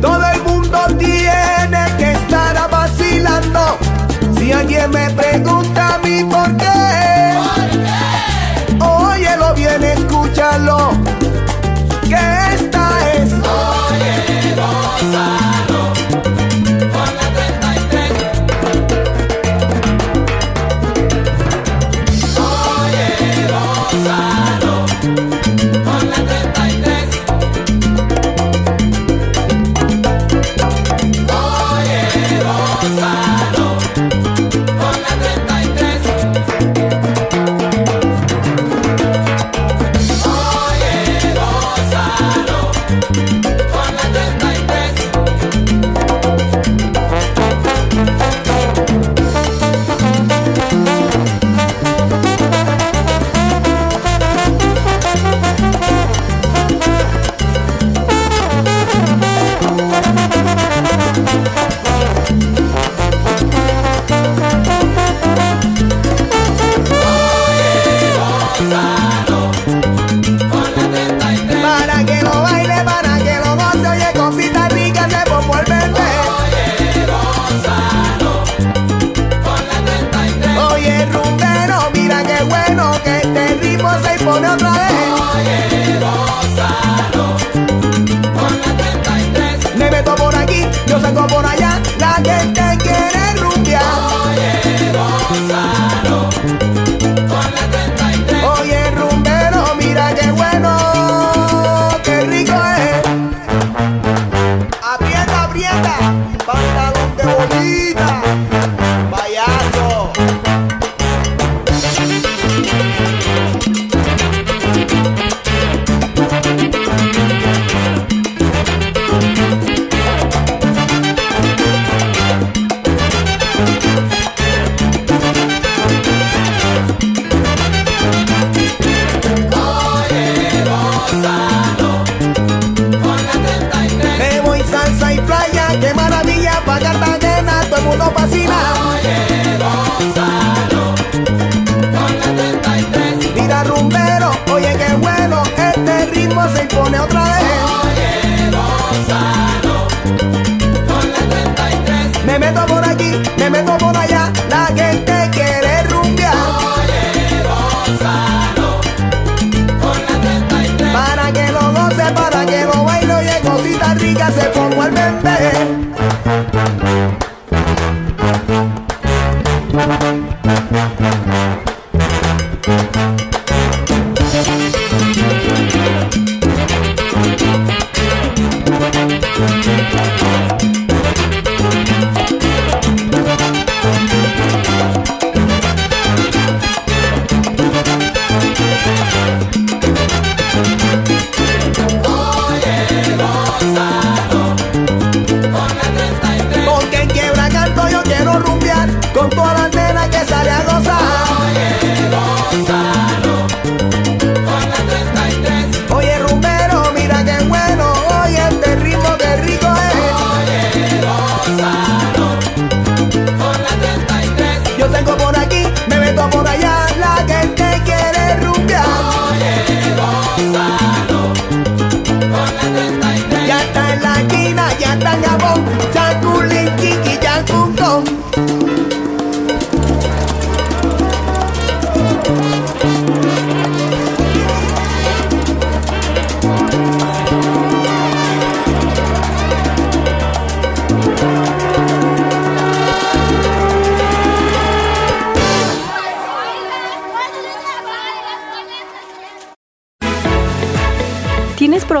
Todo el mundo tiene que estar vacilando. Si alguien me pregunta a mí por qué, ¿Por qué? óyelo bien, escúchalo.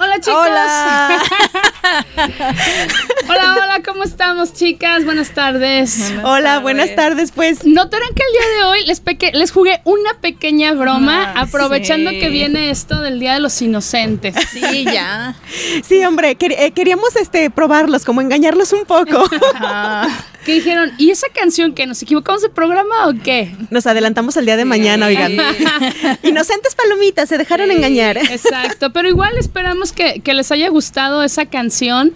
Hola chicos. Hola. hola, hola, ¿cómo estamos chicas? Buenas tardes. Hola, buenas tardes, pues. Notarán que el día de hoy les, peque- les jugué una pequeña broma, Ah, aprovechando sí. que viene esto del Día de los Inocentes. Sí, ya. Sí, hombre, quer- eh, queríamos este probarlos, como engañarlos un poco. Que dijeron, ¿y esa canción que nos equivocamos de programa o qué? Nos adelantamos al día de mañana, oigan. Inocentes palomitas, se dejaron engañar. Exacto, pero igual esperamos que, que les haya gustado esa canción,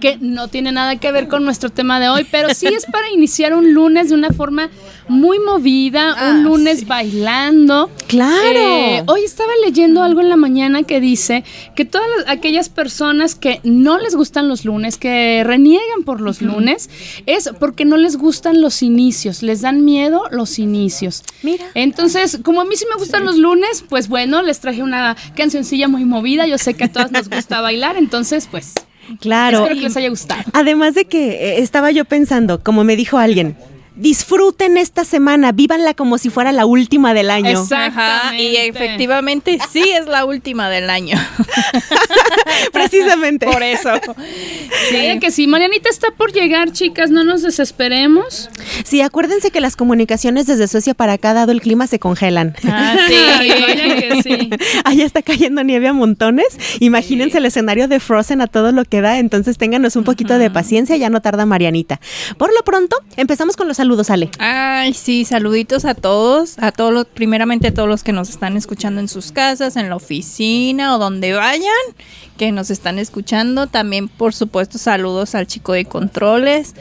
que no tiene nada que ver con nuestro tema de hoy, pero sí es para iniciar un lunes de una forma muy movida, Ah, un lunes sí. bailando. Claro. Eh, hoy estaba leyendo algo en la mañana que dice que todas las- aquellas personas que no les gustan los lunes, que reniegan por los lunes, es porque no les gustan los inicios, les dan miedo los inicios. Mira. Entonces, como a mí sí me gustan los lunes, pues bueno, les traje una cancioncilla muy movida. Yo sé que a todas nos gusta bailar, entonces, pues, Claro. espero que les haya gustado. Además de que eh, estaba yo pensando, como me dijo alguien, disfruten esta semana, vívanla como si fuera la última del año. Exacto. Ajá, y efectivamente sí es la última del año. Precisamente. Por eso. Vaya que sí, Marianita está por llegar, chicas, no nos desesperemos. Sí, acuérdense que las comunicaciones desde Suecia para acá, dado el clima, se congelan. Ah, Ay, vaya que sí. Allá está cayendo nieve a montones. Imagínense el escenario de Frozen a todo lo que da. Entonces ténganos un poquito de paciencia, ya no tarda Marianita. Por lo pronto, empezamos con los saludos, Ale. Ay, sí, saluditos a todos, a todos los, primeramente a todos los que nos están escuchando en sus casas, en la oficina o donde vayan, que nos están escuchando. También, por supuesto, saludos al chico de controles,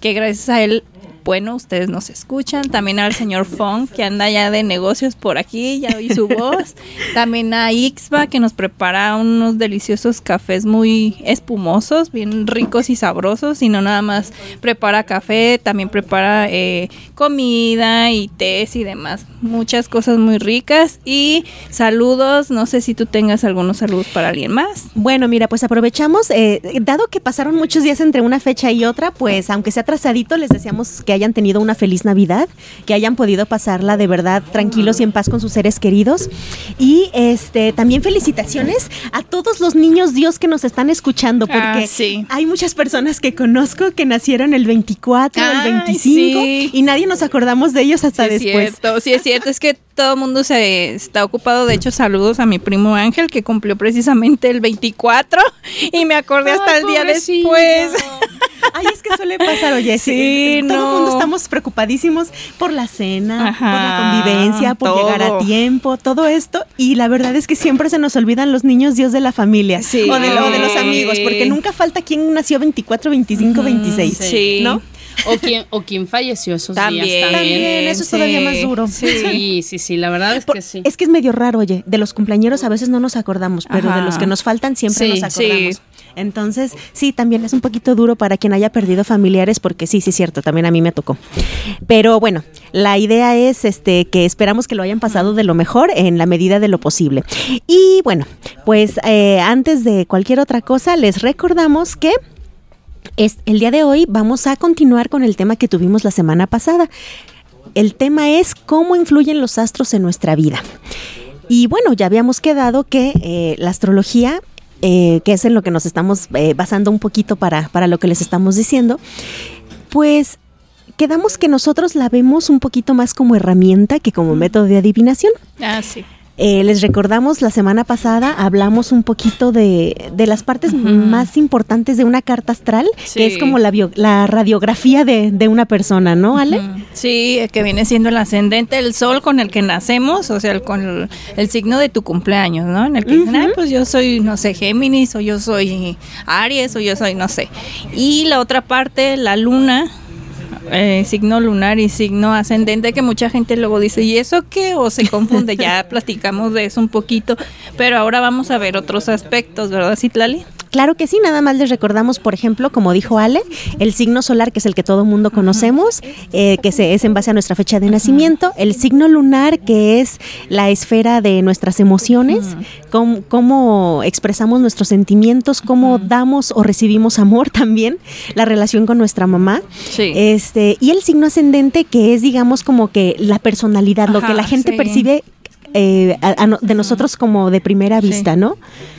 que gracias a él, bueno, ustedes nos escuchan. También al señor Fong, que anda ya de negocios por aquí, ya oí su voz. También a Ixba, que nos prepara unos deliciosos cafés muy espumosos, bien ricos y sabrosos. Y no nada más prepara café, también prepara eh, comida y tés y demás. Muchas cosas muy ricas. Y saludos, no sé si tú tengas algunos saludos para alguien más. Bueno, mira, pues aprovechamos, eh, dado que pasaron muchos días entre una fecha y otra, pues aunque sea atrasadito, les deseamos que hayan tenido una feliz Navidad, que hayan podido pasarla de verdad tranquilos y en paz con sus seres queridos. Y este también felicitaciones a todos los niños Dios que nos están escuchando, porque Ah, sí. hay muchas personas que conozco que nacieron el 24, el Ay, 25, sí. y nadie nos acordamos de ellos hasta Sí, es después. cierto, sí es cierto, es que todo el mundo se está ocupado. De hecho, saludos a mi primo Ángel, que cumplió precisamente el 24 y me acordé hasta Ay, el día después. Ay, es que suele pasar, oye, sí. Sí, todo no. el mundo estamos preocupadísimos por la cena, Ajá, por la convivencia, por todo. llegar a tiempo, todo esto. Y la verdad es que siempre se nos olvidan los niños Dios de la familia Sí. o, de, o de los amigos, porque nunca falta quien nació 24, 25, 26. sí. ¿No? O quien, o quien falleció esos También. días también. También, eso es todavía más duro. Sí, sí, sí, la verdad es Por- que sí. Es que es medio raro, oye, de los cumpleañeros a veces no nos acordamos, pero Ajá. de los que nos faltan siempre Sí, nos sí. acordamos. Entonces, sí, también es un poquito duro para quien haya perdido familiares, porque sí, sí es cierto, también a mí me tocó. Pero bueno, la idea es este que esperamos que lo hayan pasado de lo mejor en la medida de lo posible. Y bueno, pues eh, antes de cualquier otra cosa, les recordamos que es, el día de hoy vamos a continuar con el tema que tuvimos la semana pasada. El tema es cómo influyen los astros en nuestra vida. Y bueno, ya habíamos quedado que eh, la astrología, eh, que es en lo que nos estamos eh, basando un poquito para, para lo que les estamos diciendo, pues quedamos que nosotros la vemos un poquito más como herramienta que como método de adivinación. Ah, sí. Eh, les recordamos, la semana pasada hablamos un poquito de, de las partes más importantes de una carta astral, que es como la, bio- la radiografía de, de una persona, ¿no, Ale? Ujú. Sí, que viene siendo el ascendente, el sol con el que nacemos, o sea, el, con el, el signo de tu cumpleaños, ¿no? En el que dicen, "Ay, pues yo soy, no sé, Géminis, o yo soy Aries, o yo soy, no sé. Y la otra parte, la luna, eh, signo lunar y signo ascendente, que mucha gente luego dice, ¿y eso qué? O se confunde, ya platicamos de eso un poquito, pero ahora vamos a ver otros aspectos, ¿verdad, Citlali? Claro que sí, nada más les recordamos, por ejemplo, como dijo Ale, el signo solar, que es el que todo mundo conocemos, eh, que se, es en base a nuestra fecha de nacimiento, el signo lunar, que es la esfera de nuestras emociones, cómo, cómo expresamos nuestros sentimientos, cómo damos o recibimos amor también, la relación con nuestra mamá. Sí. Este, y el signo ascendente, que es, digamos, como que la personalidad, lo que la gente sí. percibe eh, a- de nosotros como de primera Sí. vista, ¿no?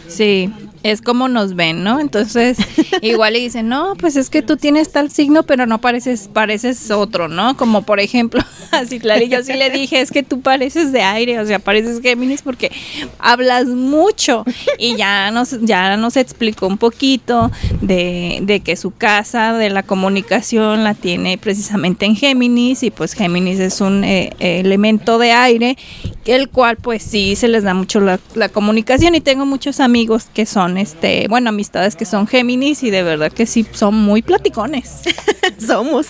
Sí, es como nos ven, ¿no? Entonces, igual le dicen, no, pues es que tú tienes tal signo, pero no pareces, pareces otro, ¿no? Como por ejemplo, así claro, yo sí le dije, es que tú pareces de aire, o sea, pareces Géminis porque hablas mucho. Y ya nos, ya nos explicó un poquito de, de que su casa de la comunicación la tiene precisamente en Géminis, y pues Géminis es un eh, elemento de aire, el cual pues sí se les da mucho la, la comunicación y tengo muchos amigos que son este, bueno, amistades que son Géminis y de verdad que sí son muy platicones. Somos.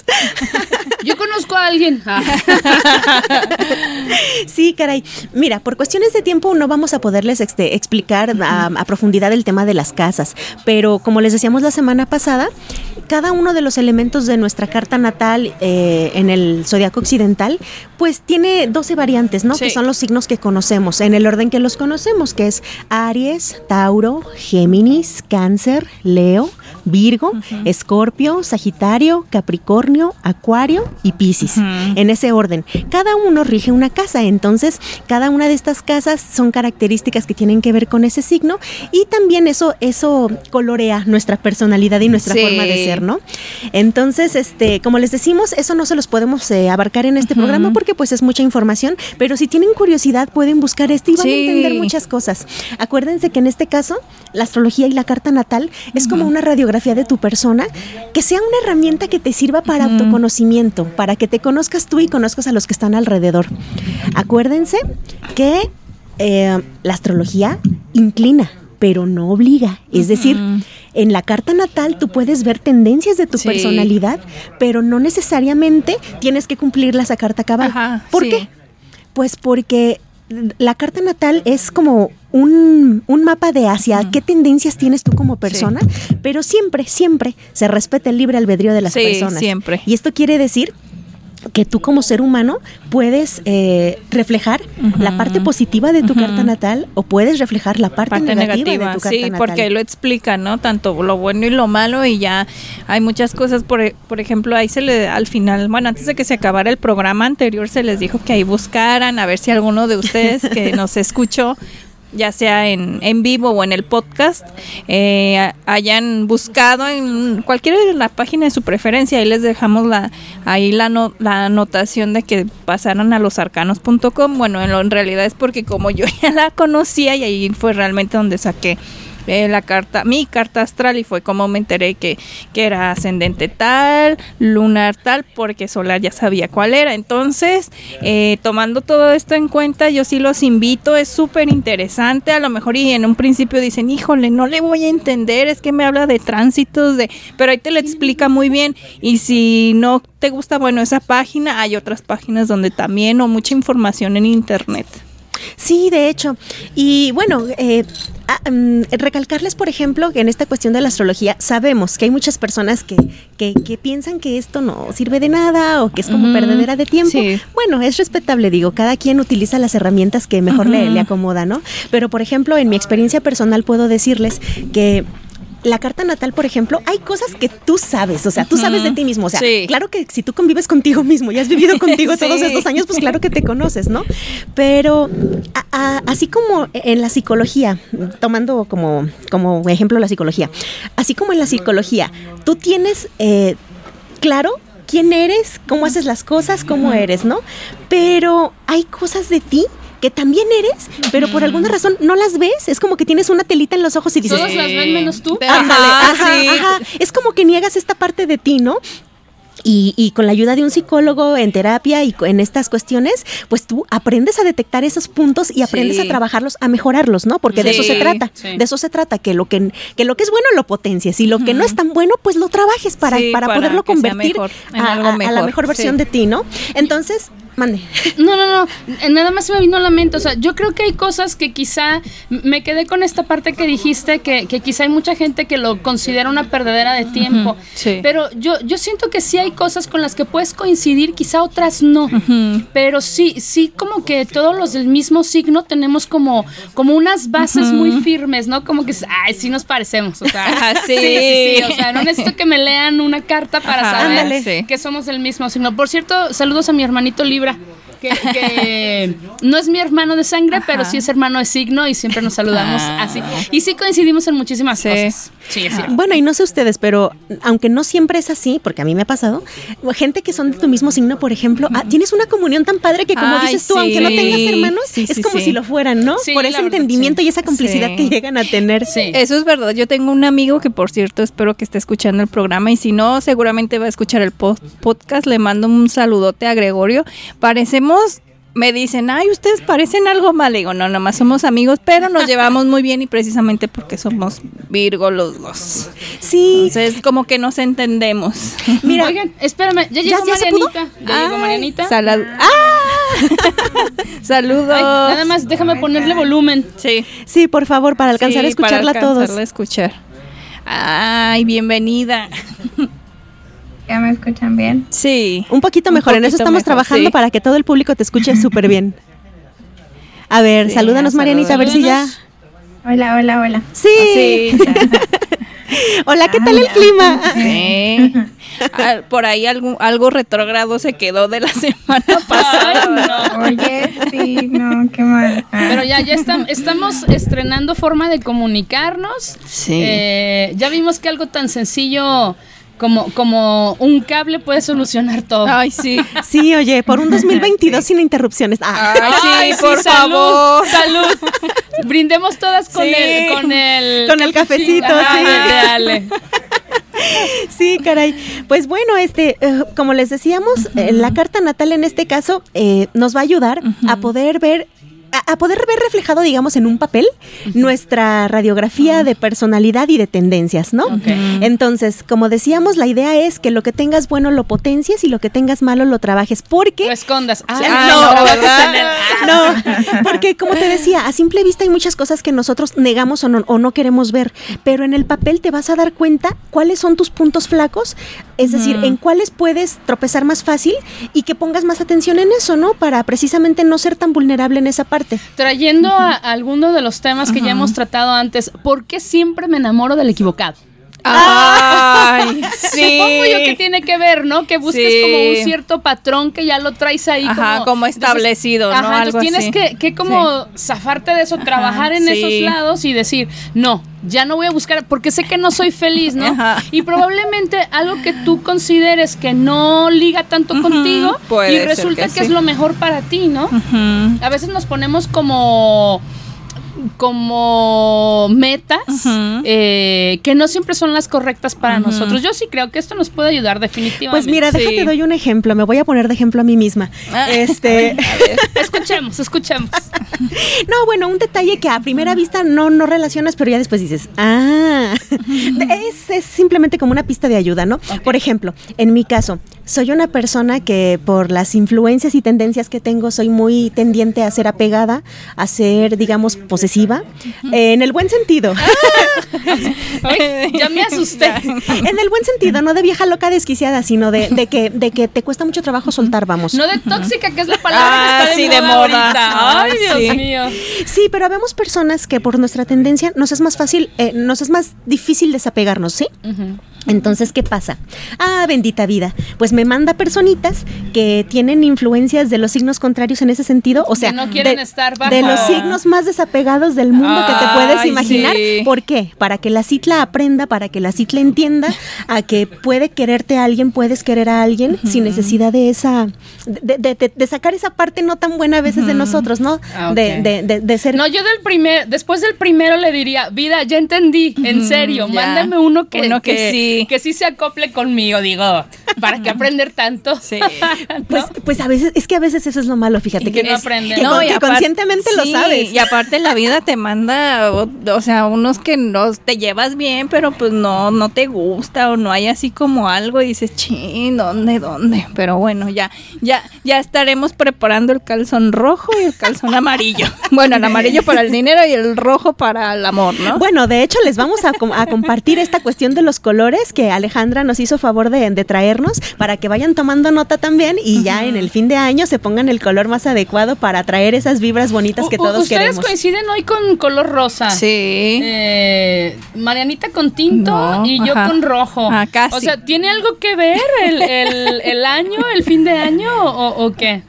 Yo conozco a alguien. Ah. Sí, caray. Mira, por cuestiones de tiempo no vamos a poderles este, explicar a, a profundidad el tema de las casas, pero como les decíamos la semana pasada, cada uno de los elementos de nuestra carta natal eh, en el zodiaco occidental, pues tiene 12 variantes, ¿no? Sí. Que son los signos que conocemos, en el orden que los conocemos, que es Aries, Tauro, Géminis, Cáncer, Leo, Virgo, Escorpio, Sagitario, Capricornio, Acuario y Piscis. En ese orden. Cada uno rige una casa, entonces cada una de estas casas son características que tienen que ver con ese signo y también eso eso colorea nuestra personalidad y nuestra Sí. forma de ser, ¿no? Entonces, este, como les decimos, eso no se los podemos eh, abarcar en este programa porque pues es mucha información, pero si tienen curiosidad pueden buscar esto y van a entender muchas cosas. Acuérdense que en este caso la astrología y la carta natal es como una radiografía de tu persona que sea una herramienta que te sirva para autoconocimiento, para que te conozcas tú y conozcas a los que están alrededor. Acuérdense que eh, la astrología inclina, pero no obliga. Es decir, en la carta natal tú puedes ver tendencias de tu Sí. personalidad, pero no necesariamente tienes que cumplirlas a carta cabal. Ajá, ¿Por sí. qué? Pues porque la carta natal es como un, un mapa de hacia qué tendencias tienes tú como persona, pero siempre, siempre se respeta el libre albedrío de las Sí, personas. siempre. Y esto quiere decir que tú como ser humano puedes eh, reflejar la parte positiva de tu carta natal o puedes reflejar la parte, parte negativa, negativa, de tu carta sí, natal. porque ahí lo explica, ¿no? Tanto lo bueno y lo malo y ya hay muchas cosas, por, por ejemplo, ahí se le, al final, bueno, antes de que se acabara el programa anterior se les dijo que ahí buscaran, a ver si alguno de ustedes que nos escuchó ya sea en, en vivo o en el podcast, eh, hayan buscado en cualquiera de la página de su preferencia. Ahí les dejamos la, ahí la, no- la anotación de que pasaran a losarcanos.com. Bueno, en, lo- en realidad es porque como yo ya la conocía y ahí fue realmente donde saqué eh, la carta, mi carta astral y fue como me enteré que, que era ascendente tal, lunar tal, porque solar ya sabía cuál era. Entonces, eh, tomando todo esto en cuenta, yo sí los invito, es súper interesante. A lo mejor y en un principio dicen, híjole, no le voy a entender, es que me habla de tránsitos, de, pero ahí te lo explica muy bien. Y si no te gusta, bueno, esa página, hay otras páginas donde también o mucha información en internet. Sí, de hecho. Y bueno, eh, ah, mm, recalcarles, por ejemplo, que en esta cuestión de la astrología sabemos que hay muchas personas que, que, que piensan que esto no sirve de nada o que es como Ujú, perdedera de tiempo. sí. Bueno, es respetable, digo, cada quien utiliza las herramientas que mejor le, le acomoda, ¿no? Pero, por ejemplo, en mi experiencia personal puedo decirles que... La carta natal, por ejemplo, hay cosas que tú sabes, o sea, tú sabes de ti mismo, o sea, Sí. claro que si tú convives contigo mismo y has vivido contigo todos estos años, pues claro que te conoces, ¿no? Pero a- a- así como en la psicología, tomando como, como ejemplo la psicología, así como en la psicología, tú tienes eh, claro quién eres, cómo haces las cosas, cómo eres, ¿no? Pero hay cosas de ti que también eres, pero por alguna razón no las ves. Es como que tienes una telita en los ojos y dices, Todos las ven menos tú. Ándale, Ajá, ajá, sí. ajá. Es como que niegas esta parte de ti, ¿no? Y, y con la ayuda de un psicólogo en terapia y co- en estas cuestiones, pues tú aprendes a detectar esos puntos y aprendes Sí. a trabajarlos, a mejorarlos, ¿no? Porque de eso se trata. sí. De eso se trata, que lo que, que lo que es bueno lo potencies y lo que no es tan bueno, pues lo trabajes para, Sí, para, para poderlo convertir mejor, a, algo a- a la mejor, versión sí. de ti, ¿no? Entonces, mande. No, no, no. eh, Nada más se me vino a la mente. O sea, yo creo que hay cosas que quizá me quedé con esta parte que dijiste, que, que quizá hay mucha gente que lo considera una perdedera de tiempo. sí. Pero yo, yo siento que sí hay cosas con las que puedes coincidir, quizá otras no. Pero sí, sí, como que todos los del mismo signo tenemos como, como unas bases muy firmes, ¿no? Como que, ay, sí nos parecemos. O sea, sí. sí, sí, sí. O sea, no necesito que me lean una carta para Ajá, saber ándale. Que somos del mismo signo. Por cierto, saludos a mi hermanito Libra. Que, que no es mi hermano de sangre, pero sí es hermano de signo y siempre nos saludamos Ah. así. Y sí coincidimos en muchísimas Sí. cosas. Sí. Bueno, y no sé ustedes, pero aunque no siempre es así, porque a mí me ha pasado, gente que son de tu mismo signo, por ejemplo, ah, tienes una comunión tan padre que como Ay, dices tú, sí. aunque no tengas hermanos, Sí, es como sí. si lo fueran, ¿no? Sí, por ese verdad, entendimiento sí. y esa complicidad Sí. que llegan a tener. Sí. Eso es verdad. Yo tengo un amigo que, por cierto, espero que esté escuchando el programa y si no, seguramente va a escuchar el po- podcast. Le mando un saludote a Gregorio. Parecemos, me dicen, ay, ustedes parecen algo mal. Le digo, no, nomás somos amigos, pero nos llevamos muy bien y precisamente porque somos Virgo los dos. Sí, Entonces, como que nos entendemos. mira, Oigan, espérame, ya ¿Ya- llegó ya se pudo? Marianita. Ya llegó Marianita. salad- ¡Ah! Saludos. Ay, nada más déjame ponerle volumen. Sí. sí, por favor, para alcanzar a para escucharla a todos. alcanzarla a escuchar. Ay, bienvenida. ¿Ya me escuchan bien? Sí. Un poquito Un mejor, en eso estamos mejor, trabajando sí. para que todo el público te escuche súper bien. A ver, Sí, salúdanos, Marianita, a ver si ya. Hola, hola, hola. Sí. Sí. Hola, ¿qué Ah, tal el ya. clima? Sí. Ah, Por ahí algo, algo retrógrado se quedó de la semana pasada. Ay, no. Oye, sí, no, qué mal. Ah, Pero ya, ya estam- estamos estrenando forma de comunicarnos. Sí. Eh, ya vimos que algo tan sencillo como, como un cable puede solucionar todo. Ay, sí. Sí, oye, por un 2022 sin interrupciones. Ah. Ay, sí, por salud, favor. Salud. Brindemos todas con Sí. el con el Con el cafecito, sí. de Ale. Sí, caray. Pues bueno, este, eh, como les decíamos, eh, la carta natal en este caso eh, nos va a ayudar a poder ver a, a poder ver reflejado, digamos, en un papel nuestra radiografía de personalidad y de tendencias, ¿no? Entonces, como decíamos, la idea es que lo que tengas bueno lo potencies y lo que tengas malo lo trabajes, porque Lo escondas. Ah, no, no, No, porque como te decía, a simple vista hay muchas cosas que nosotros negamos o no, o no queremos ver, pero en el papel te vas a dar cuenta cuáles son tus puntos flacos, es decir, en cuáles puedes tropezar más fácil y que pongas más atención en eso, ¿no? Para precisamente no ser tan vulnerable en esa parte. Trayendo a, a alguno de los temas que ya hemos tratado antes, ¿por qué siempre me enamoro del equivocado? Ay, sí. Supongo yo que tiene que ver, ¿no? Que busques Sí. como un cierto patrón que ya lo traes ahí. Ajá, como establecido, ¿no? Ajá, Algo tienes así. que, que como zafarte de eso, trabajar en sí. esos lados y decir, no, ya no voy a buscar, porque sé que no soy feliz, ¿no? Ajá. Y probablemente algo que tú consideres que no liga tanto contigo y resulta que que, es lo mejor para ti, ¿no? A veces nos ponemos como como metas eh, que no siempre son las correctas para nosotros. Yo sí creo que esto nos puede ayudar definitivamente. Pues mira, Sí. déjate doy un ejemplo, me voy a poner de ejemplo a mí misma. Ah, Este, escuchemos, escuchemos. No, bueno, un detalle que a primera vista no, no relacionas, pero ya después dices, ah, es, es simplemente como una pista de ayuda, ¿no? Por ejemplo, en mi caso, soy una persona que por las influencias y tendencias que tengo, soy muy tendiente a ser apegada, a ser, digamos, posesiva, eh, en el buen sentido. Ay, ya me asusté. en el buen sentido, no de vieja loca desquiciada, sino de, de que, de que te cuesta mucho trabajo soltar, vamos. No de tóxica, que es la palabra Ah, que está de sí, moda, de moda. ahorita. Ay, Dios sí. mío. Sí, pero habemos personas que por nuestra tendencia nos es más fácil, eh, nos es más difícil desapegarnos, ¿sí? Entonces, ¿qué pasa? Ah, bendita vida. Pues me manda personitas que tienen influencias de los signos contrarios en ese sentido. O sea, no quieren de, estar bajo. de los signos más desapegados del mundo que te puedes imaginar. sí. ¿Por qué? Para que la citla aprenda, para que la citla entienda a que puede quererte a alguien, puedes querer a alguien sin necesidad de esa, de, de- de- de sacar esa parte no tan buena a veces de nosotros, ¿no? Ah, de, de- de- de ser No, yo del primer, después del primero le diría, vida, ya entendí, en serio, ya. mándame uno que, Uno que sí. que sí se acople conmigo, digo, ¿para qué aprender tanto? Sí. Pues, pues a veces, es que a veces eso es lo malo, fíjate Y que no es- aprende. que No, que conscientemente lo sabes. Y aparte la vida te manda, o, o sea, unos que no te llevas bien, pero pues no, no te gusta o no hay así como algo y dices, chin, ¿dónde, dónde? Pero bueno, ya, ya, ya estaremos preparando el calzón rojo y el calzón amarillo. Bueno, el amarillo para el dinero y el rojo para el amor, ¿no? Bueno, de hecho, les vamos a, com- a compartir esta cuestión de los colores que Alejandra nos hizo favor de, de traernos para que vayan tomando nota también y ya en el fin de año se pongan el color más adecuado para traer esas vibras bonitas que todos Ustedes queremos. coinciden hoy con color rosa. Sí. Eh, Marianita con tinto No, y yo ajá. con rojo. Ah, casi. O sea, ¿tiene algo que ver el, el- el año, el fin de año o, o qué?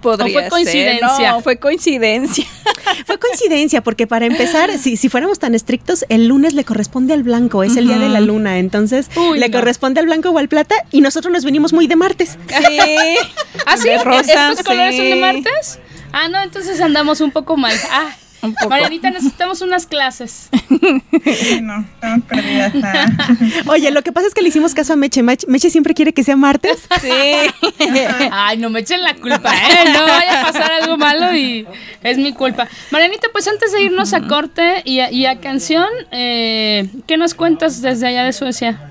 Podría fue ser. coincidencia? No, fue coincidencia. Fue coincidencia, porque para empezar, si, si fuéramos tan estrictos, el lunes le corresponde al blanco, es el día de la luna, entonces Uy, le no. corresponde al blanco o al plata y nosotros nos venimos muy de martes. Sí. ¿Ah, sí? Rosa, ¿Estos colores son de martes? Ah, no, entonces andamos un poco mal. Ah, Un poco. Marianita, necesitamos unas clases. Sí, no, estamos perdidas. Oye, lo que pasa es que le hicimos caso a Meche. Meche siempre quiere que sea martes. Sí. Ay, no me echen la culpa, ¿eh? No vaya a pasar algo malo y es mi culpa. Marianita, pues antes de irnos a corte y a, y a canción, eh, ¿qué nos cuentas desde allá de Suecia?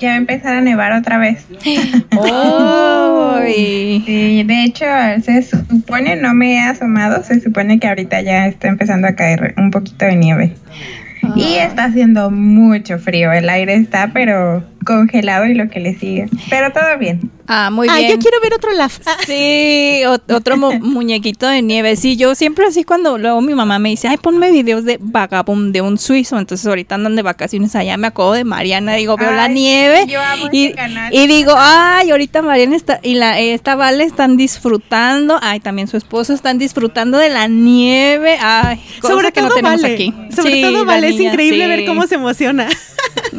Ya va a empezar a nevar otra vez. Ay. Sí, de hecho, se supone, no me he asomado, se supone que ahorita ya está empezando a caer un poquito de nieve. Y está haciendo mucho frío, el aire está pero congelado y lo que le sigue. Pero todo bien. Ah, muy Ay, bien. yo quiero ver otro laugh. Sí, ot- otro mu- muñequito de nieve. Sí, yo siempre así cuando luego mi mamá me dice, ay, ponme videos de vagabund de un suizo. Entonces ahorita andan de vacaciones allá, me acuerdo de Mariana, digo, veo la nieve. yo amo y, ese canal. y digo, ay, ahorita Mariana está, y la, esta Vale están disfrutando, ay, también su esposo están disfrutando de la nieve. Ay, cosa Sobre que todo no tenemos vale. aquí. Sobre Sí, todo vale, es increíble sí. ver cómo se emociona.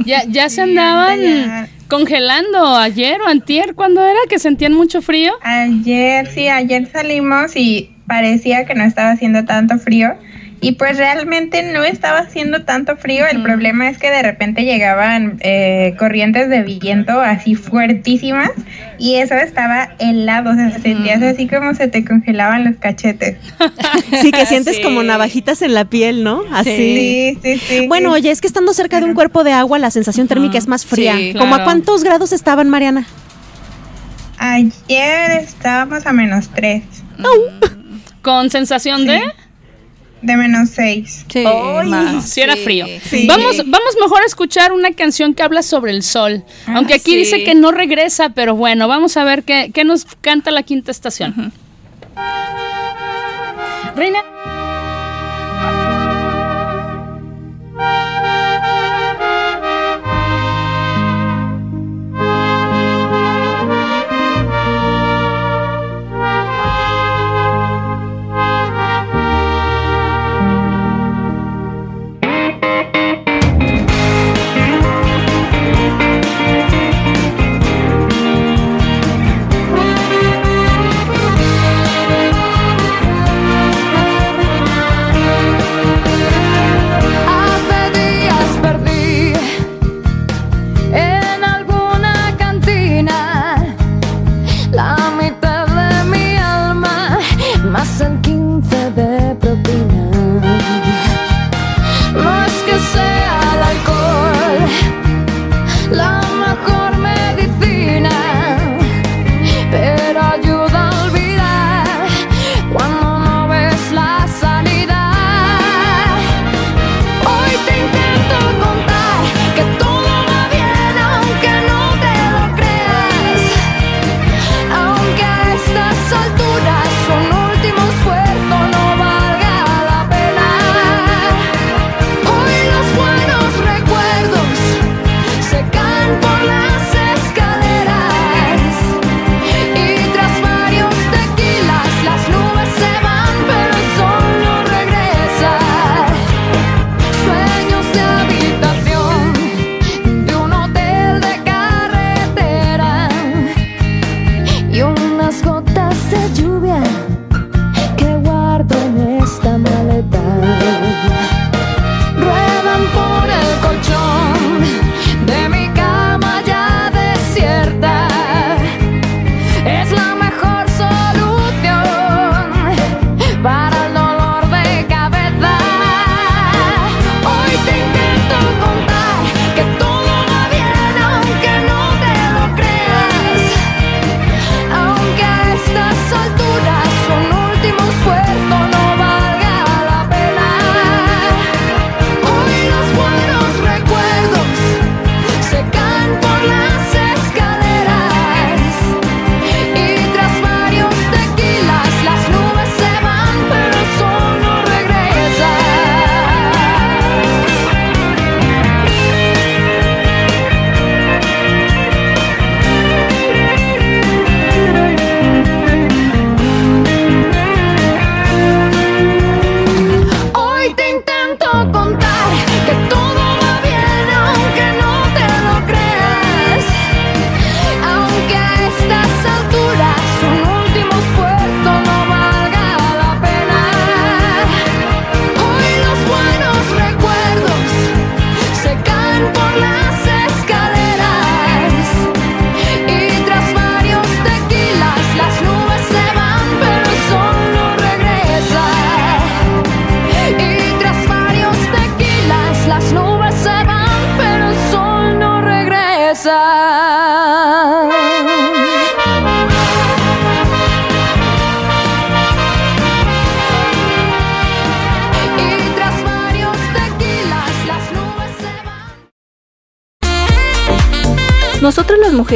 Ya, ya se andaban ya. Congelando ayer o antier, ¿cuándo era? Que sentían mucho frío. Ayer, sí, ayer salimos y parecía que no estaba haciendo tanto frío. Y pues realmente no estaba haciendo tanto frío. El problema es que de repente llegaban eh, corrientes de viento así fuertísimas y eso estaba helado. O sea, sentías así como se te congelaban los cachetes. Sí, que sientes Sí. como navajitas en la piel, ¿no? Así. Sí, sí, sí. Bueno, sí. oye, es que estando cerca de un cuerpo de agua, la sensación térmica es más fría. Sí, ¿Cómo a claro. cuántos grados estaban, Mariana? Ayer estábamos a menos 3, Con sensación de... de menos 6. Sí, Sí, era frío. Sí. Vamos, vamos mejor a escuchar una canción que habla sobre el sol. Ah, Aunque aquí sí. dice que no regresa, pero bueno, vamos a ver qué, qué nos canta la quinta estación. Reina.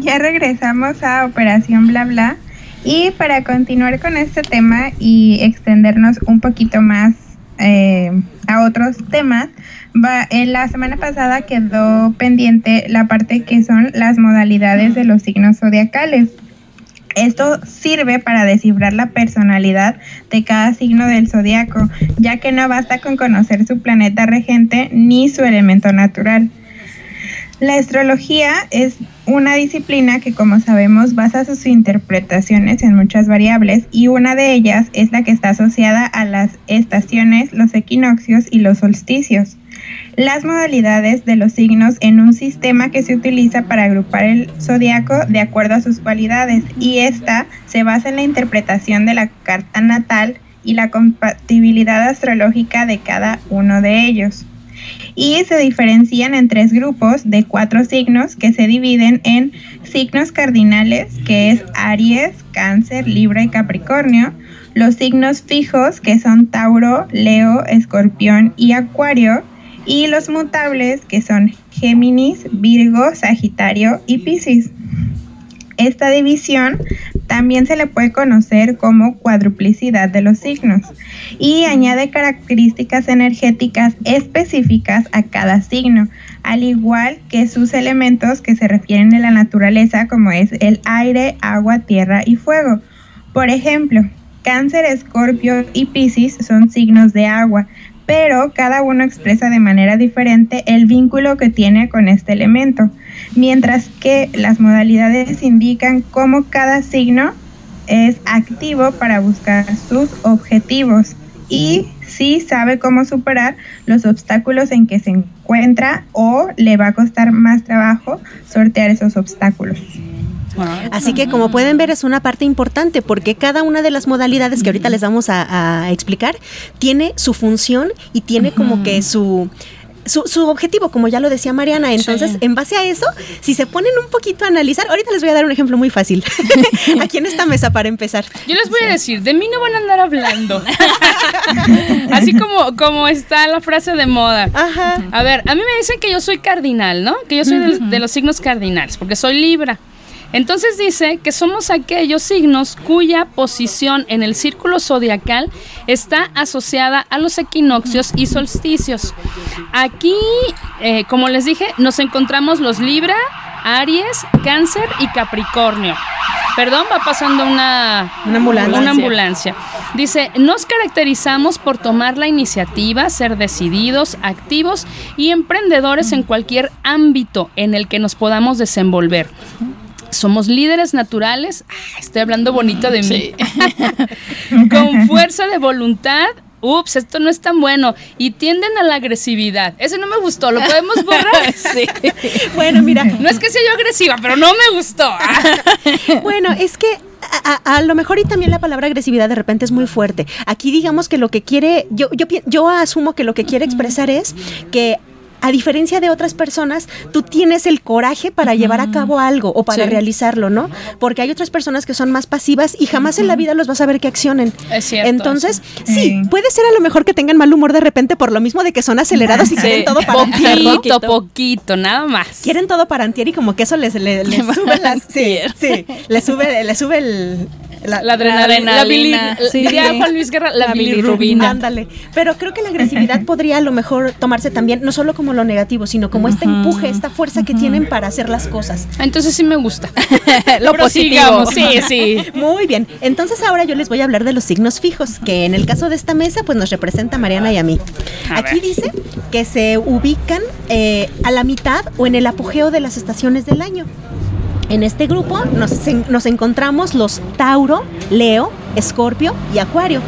Ya regresamos a Operación Bla Bla y para continuar con este tema y extendernos un poquito más eh, a otros temas, en la semana pasada quedó pendiente la parte que son las modalidades de los signos zodiacales. Esto sirve para descifrar la personalidad de cada signo del zodiaco, ya que no basta con conocer su planeta regente ni su elemento natural. La astrología es una disciplina que, como sabemos, basa sus interpretaciones en muchas variables y una de ellas es la que está asociada a las estaciones, los equinoccios y los solsticios. Las modalidades de los signos en un sistema que se utiliza para agrupar el zodiaco de acuerdo a sus cualidades y esta se basa en la interpretación de la carta natal y la compatibilidad astrológica de cada uno de ellos y se diferencian en tres grupos de cuatro signos que se dividen en signos cardinales, que es Aries, Cáncer, Libra y Capricornio, los signos fijos, que son Tauro, Leo, Escorpión y Acuario, y los mutables, que son Géminis, Virgo, Sagitario y Piscis. Esta división también se le puede conocer como cuadruplicidad de los signos y añade características energéticas específicas a cada signo, al igual que sus elementos que se refieren a la naturaleza como es el aire, agua, tierra y fuego. Por ejemplo, Cáncer, Escorpio y Piscis son signos de agua, pero cada uno expresa de manera diferente el vínculo que tiene con este elemento mientras que las modalidades indican cómo cada signo es activo para buscar sus objetivos y si sabe cómo superar los obstáculos en que se encuentra o le va a costar más trabajo sortear esos obstáculos. Así que como pueden ver es una parte importante porque cada una de las modalidades que ahorita les vamos a, a explicar tiene su función y tiene como que su su, su, objetivo, como ya lo decía Mariana. Entonces, en base a eso, si se ponen un poquito a analizar, ahorita les voy a dar un ejemplo muy fácil. Aquí en esta mesa para empezar. Yo les voy a decir, de mí no van a andar hablando. Así como, como está la frase de moda. Ajá. A ver, a mí me dicen que yo soy cardinal, ¿no? Que yo soy de, de los signos cardinales, porque soy Libra. Entonces dice que somos aquellos signos cuya posición en el círculo zodiacal está asociada a los equinoccios y solsticios. Aquí, eh, como les dije, nos encontramos los Libra, Aries, Cáncer y Capricornio. Perdón, va pasando una, una, ambulancia. una ambulancia. Dice, nos caracterizamos por tomar la iniciativa, ser decididos, activos y emprendedores en cualquier ámbito en el que nos podamos desenvolver somos líderes naturales. estoy hablando bonito de mí. Con fuerza de voluntad. Ups, esto no es tan bueno. Y tienden a la agresividad. Ese no me gustó. ¿Lo podemos borrar? sí. Bueno, mira. No es que sea yo agresiva, pero no me gustó. bueno, es que a, a, lo mejor y también la palabra agresividad de repente es muy fuerte. Aquí digamos que lo que quiere, yo, yo, yo asumo que lo que quiere expresar es que a diferencia de otras personas, tú tienes el coraje para uh -huh. llevar a cabo algo o para sí. realizarlo, ¿no? Porque hay otras personas que son más pasivas y jamás uh -huh. en la vida los vas a ver que accionen. Es cierto. Entonces, sí. sí. puede ser a lo mejor que tengan mal humor de repente por lo mismo de que son acelerados y sí. quieren todo para antier. Poquito, poquito, nada más. Quieren todo para antier y como que eso les, les, les sube las, sí, sí, les sube, les sube el, la, la adrenalina. La, bili, sí. Diría Juan Luis Guerra, la, la bilirrubina. Ándale. Pero creo que la agresividad podría a lo mejor tomarse también, no solo como lo negativo, sino como uh -huh. este empuje, esta fuerza uh -huh. que tienen para hacer las cosas. Entonces sí me gusta. lo positivo. Sí, sí. Muy bien. Entonces ahora yo les voy a hablar de los signos fijos, que en el caso de esta mesa, pues nos representa Mariana y a mí. Aquí dice que se ubican eh, a la mitad o en el apogeo de las estaciones del año. En este grupo nos, nos, encontramos los Tauro, Leo, Escorpio y Acuario.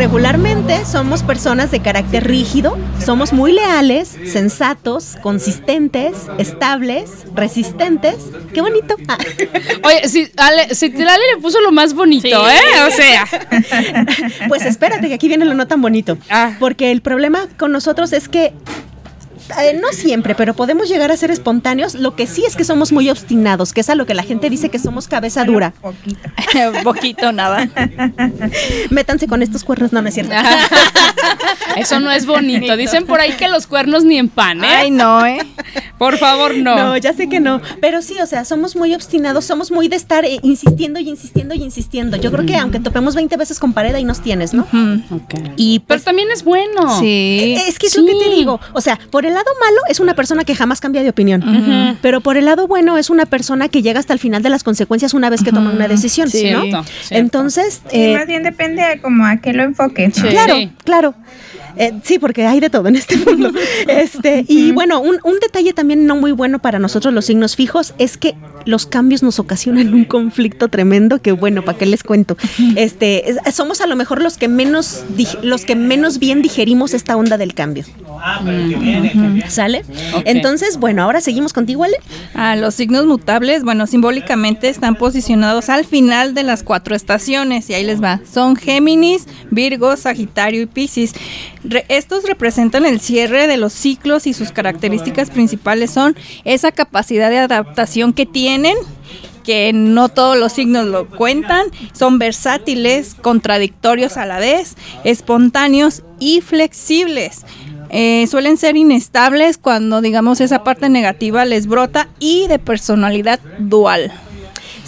Regularmente somos personas de carácter rígido, somos muy leales, sensatos, consistentes, estables, resistentes. Qué bonito. Ah. Oye, si, Ale, si Ale le puso lo más bonito, ¿eh? O sea. Pues espérate, que aquí viene lo no tan bonito. Ah. Porque el problema con nosotros es que eh, no siempre, pero podemos llegar a ser espontáneos. Lo que sí es que somos muy obstinados, que es a lo que la gente dice que somos cabeza dura. Poquito. Poquito, nada. Métanse con estos cuernos, no, no es cierto. Eso no es bonito. Dicen por ahí que los cuernos ni en pan, ¿eh? Ay, no, ¿eh? Por favor, no. No, ya sé que no. Pero sí, o sea, somos muy obstinados, somos muy de estar eh, insistiendo y insistiendo y insistiendo. Yo creo que aunque topemos 20 veces con pared, ahí nos tienes, ¿no? Y Pero pues. también es bueno. Sí. Es que es lo que te digo. O sea, por el lado malo es una persona que jamás cambia de opinión. Pero por el lado bueno es una persona que llega hasta el final de las consecuencias una vez que toma una decisión. Sí, ¿no? cierto, cierto. Entonces, Sí, eh, más bien depende de como a qué lo. Sí. Claro, claro. Eh, sí, porque hay de todo en este mundo. Este, y bueno, un, un detalle también no muy bueno para nosotros los signos fijos es que los cambios nos ocasionan un conflicto tremendo que bueno, ¿para qué les cuento? Este, es- somos a lo mejor los que menos los que menos bien digerimos esta onda del cambio. ¿Sale? Ok. Entonces, bueno, ahora seguimos contigo, Ale. Ah, los signos mutables, bueno, simbólicamente están posicionados al final de las cuatro estaciones y ahí les va. Son Géminis, Virgo, Sagitario y Piscis. Re- estos representan el cierre de los ciclos y sus características principales son esa capacidad de adaptación que tienen que no todos los signos lo cuentan, son versátiles, contradictorios a la vez, espontáneos y flexibles. Eh, suelen ser inestables cuando, digamos, esa parte negativa les brota y de personalidad dual.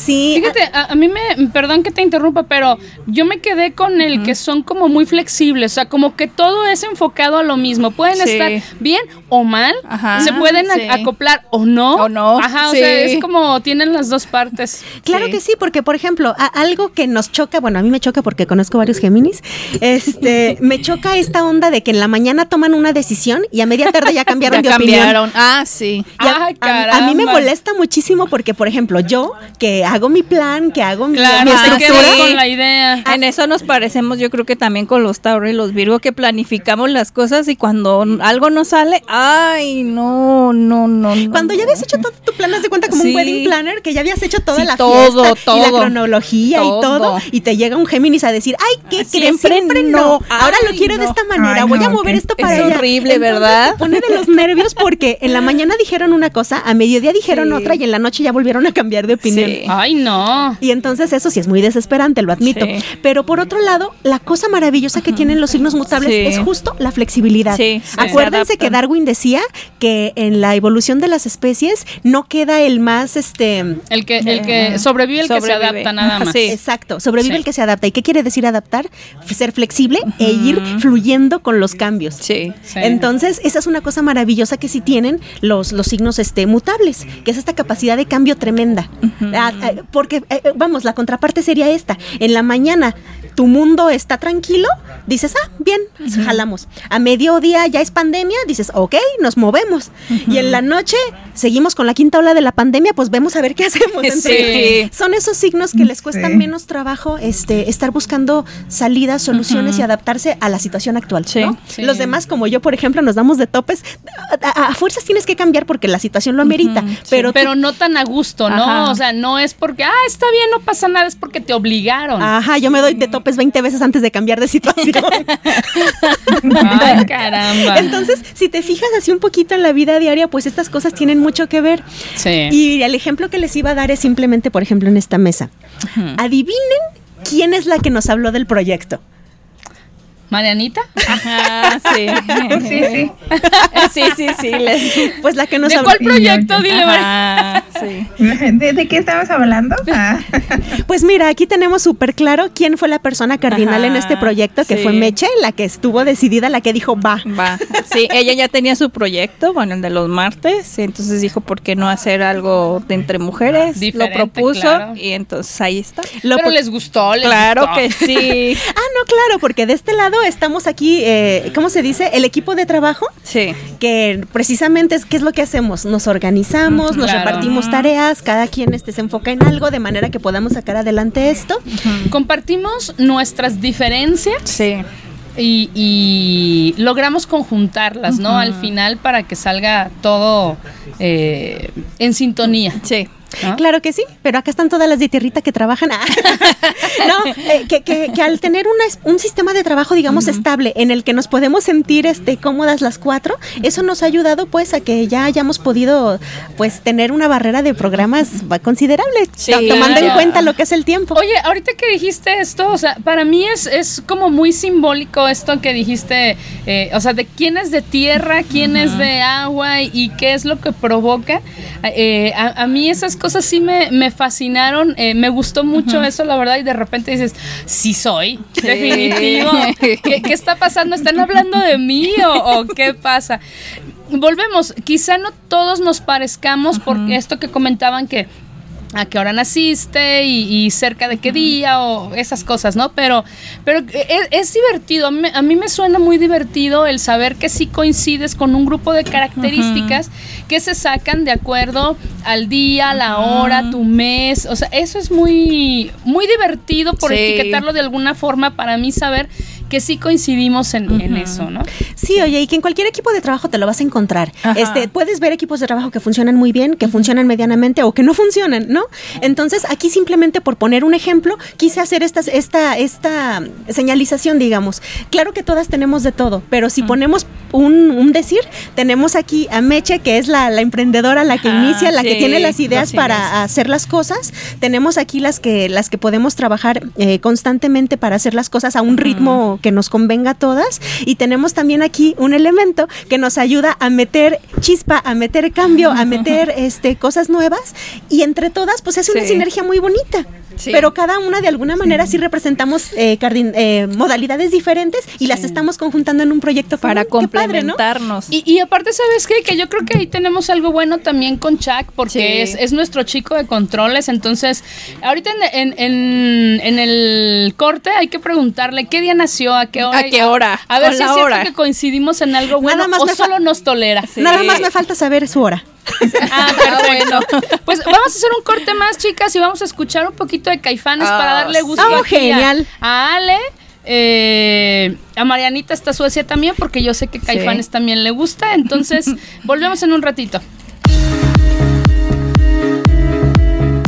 Sí, Fíjate, a, a mí me, perdón que te interrumpa, pero yo me quedé con el que son como muy flexibles, o sea, como que todo es enfocado a lo mismo. Pueden Sí. estar bien o mal, Ajá, se pueden sí. acoplar o no. O no, Ajá, o sea, es como tienen las dos partes. Claro que sí, porque por ejemplo, a- algo que nos choca, bueno, a mí me choca porque conozco varios Géminis, este, me choca esta onda de que en la mañana toman una decisión y a media tarde ya cambiaron Ya de opinión. cambiaron. Ah, sí. Y a- Ay, a, a mí me molesta muchísimo porque, por ejemplo, yo que hago mi plan, que hago mi, Claro, mi estructura, con la idea. En eso nos parecemos, yo creo que también con los Tauro y los Virgo, que planificamos las cosas y cuando algo no sale, ay, no, no, no. no, Cuando ya habías hecho todo tu plan, haz de cuenta como Sí. un wedding planner, que ya habías hecho toda Sí, la todo, fiesta y la todo. cronología y Todo. todo, y te llega un Géminis a decir, ay, ¿qué crees? Siempre Siempre no. no. Ahora lo quiero de esta manera, Ay, voy a mover esto es para allá. horrible, Entonces, ¿verdad? te pone de los nervios porque en la mañana dijeron una cosa, a mediodía dijeron Sí. otra y en la noche ya volvieron a cambiar de opinión. Ay, no. Y entonces eso sí es muy desesperante, lo admito. Sí. Pero por otro lado, la cosa maravillosa que tienen los signos mutables Sí. es justo la flexibilidad. Sí, sí. Acuérdense Se que. Darwin decía que en la evolución de las especies no queda el más este El que, el que sobrevive, el que se adapta nada más. Sí. Exacto, sobrevive Sí. el que se adapta. ¿Y qué quiere decir adaptar? Ser flexible e ir fluyendo con los cambios. Sí. Sí. Entonces, esa es una cosa maravillosa que sí tienen los, los signos este, mutables, que es esta capacidad de cambio tremenda. Ah, ah, porque, eh, eh, vamos, la contraparte sería esta. En la mañana tu mundo está tranquilo, dices, ah, bien, jalamos. A mediodía ya es pandemia, dices, ok, nos movemos. Y en la noche seguimos con la quinta ola de la pandemia, pues vemos a ver qué hacemos. Sí. Entonces, Son esos signos que les cuesta Sí. menos trabajo este, estar buscando salidas, soluciones y adaptarse a la situación actual. Sí. ¿no? Sí. Los demás, como yo, por ejemplo, nos damos de topes. A, a- a fuerzas tienes que cambiar porque la situación lo amerita. Pero, tú- Pero no tan a gusto, ¿no? Ajá. O sea, no es porque, ah, está bien, no pasa nada, es porque te obligaron. Ajá, yo me doy de topes 20 veces antes de cambiar de situación. Ay, caramba. Entonces, si te fijas así un poquito en la vida diaria, pues estas cosas tienen mucho que ver. sí. Y el ejemplo que les iba a dar es simplemente, por ejemplo, en esta mesa. Adivinen quién es la que nos habló del proyecto. Marianita. Ajá, sí. Sí, sí. sí, sí, sí. les- Pues la que nos ¿De habló. cuál proyecto? Dile. Ajá, sí. ¿De, de qué estamos hablando? Ah. Pues mira, aquí tenemos súper claro quién fue la persona cardinal en este proyecto, que sí. fue Meche, la que estuvo decidida, la que dijo va. Va. Sí, ella ya tenía su proyecto, bueno, el de los martes, y entonces dijo, ¿por qué no hacer algo de entre mujeres? Diferente, Lo propuso claro. y entonces ahí está. Lo Pero les gustó, les Claro gustó. que sí. Ah, no, claro, porque de este lado estamos aquí, eh, ¿cómo se dice? El equipo de trabajo. Sí. que precisamente es qué es lo que hacemos, nos organizamos, nos Claro. repartimos tareas, cada quien este, se enfoca en algo de manera que podamos sacar adelante esto. Compartimos nuestras diferencias, Sí. y, y logramos conjuntarlas, ¿no? Al final para que salga todo eh, en sintonía. Sí. ¿No? Claro que sí, pero acá están todas las de tierrita que trabajan. Ah. no, eh, que, que- que al tener una un sistema de trabajo, digamos, estable, en el que nos podemos sentir este, cómodas las cuatro, eso nos ha ayudado pues a que ya hayamos podido pues tener una barrera de programas considerable, Sí, to- tomando en claro. cuenta lo que es el tiempo. Oye, ahorita que dijiste esto, o sea, para mí es, es como muy simbólico esto que dijiste, eh, o sea, de quién es de tierra, quién es de agua y, y qué es lo que provoca. Eh, a, a mí esas cosas sí me, me fascinaron, eh, me gustó mucho eso, la verdad, y de repente dices, sí soy, definitivo. ¿Qué, qué está pasando? ¿Están hablando de mí o, o qué pasa? Volvemos, quizá no todos nos parezcamos porque esto que comentaban que a qué hora naciste y, y cerca de qué día o esas cosas, ¿no? Pero, pero es, es divertido. A mí, a mí me suena muy divertido el saber que sí coincides con un grupo de características que se sacan de acuerdo al día, la hora, tu mes. O sea, eso es muy, muy divertido por Sí. etiquetarlo de alguna forma para mí saber que sí coincidimos en, en eso, ¿no? Sí, oye, y que en cualquier equipo de trabajo te lo vas a encontrar. Ajá. Este, puedes ver equipos de trabajo que funcionan muy bien, que funcionan medianamente o que no funcionan, ¿no? Entonces, aquí simplemente por poner un ejemplo, quise hacer estas, esta, esta señalización, digamos. Claro que todas tenemos de todo, pero si ponemos un, un decir, tenemos aquí a Meche, que es la, la emprendedora, la que Ajá, inicia, la que tiene las ideas para ideas. hacer las cosas. Tenemos aquí las que, las que podemos trabajar eh, constantemente para hacer las cosas a un ritmo que nos convenga a todas. Y tenemos también aquí un elemento que nos ayuda a meter chispa, a meter cambio, a meter este, cosas nuevas. Y entre todas, pues es una Sí. sinergia muy bonita. Sí. Pero cada una de alguna manera sí representamos eh, cardin- eh, modalidades diferentes y las estamos conjuntando en un proyecto Para. Qué padre, ¿no? complementarnos. Y, y aparte, ¿sabes qué? Que yo creo que ahí tenemos algo bueno también con Chuck, porque Sí. es, es nuestro chico de controles. Entonces, ahorita en, en- en- en el corte hay que preguntarle qué día nació, a qué hora. ¿A qué hora? A ver si es cierto hora. que coincidimos en algo bueno Nada más o solo nos tolera. Nada más me falta saber su hora. Ah, perfecto. Pues vamos a hacer un corte más, chicas, y vamos a escuchar un poquito de Caifanes Ah, para darle gusto sí. Oh, aquí a- genial. A, Ale. eh, a Marianita está Suecia también, porque yo sé que Caifanes también le gusta. Entonces, volvemos en un ratito.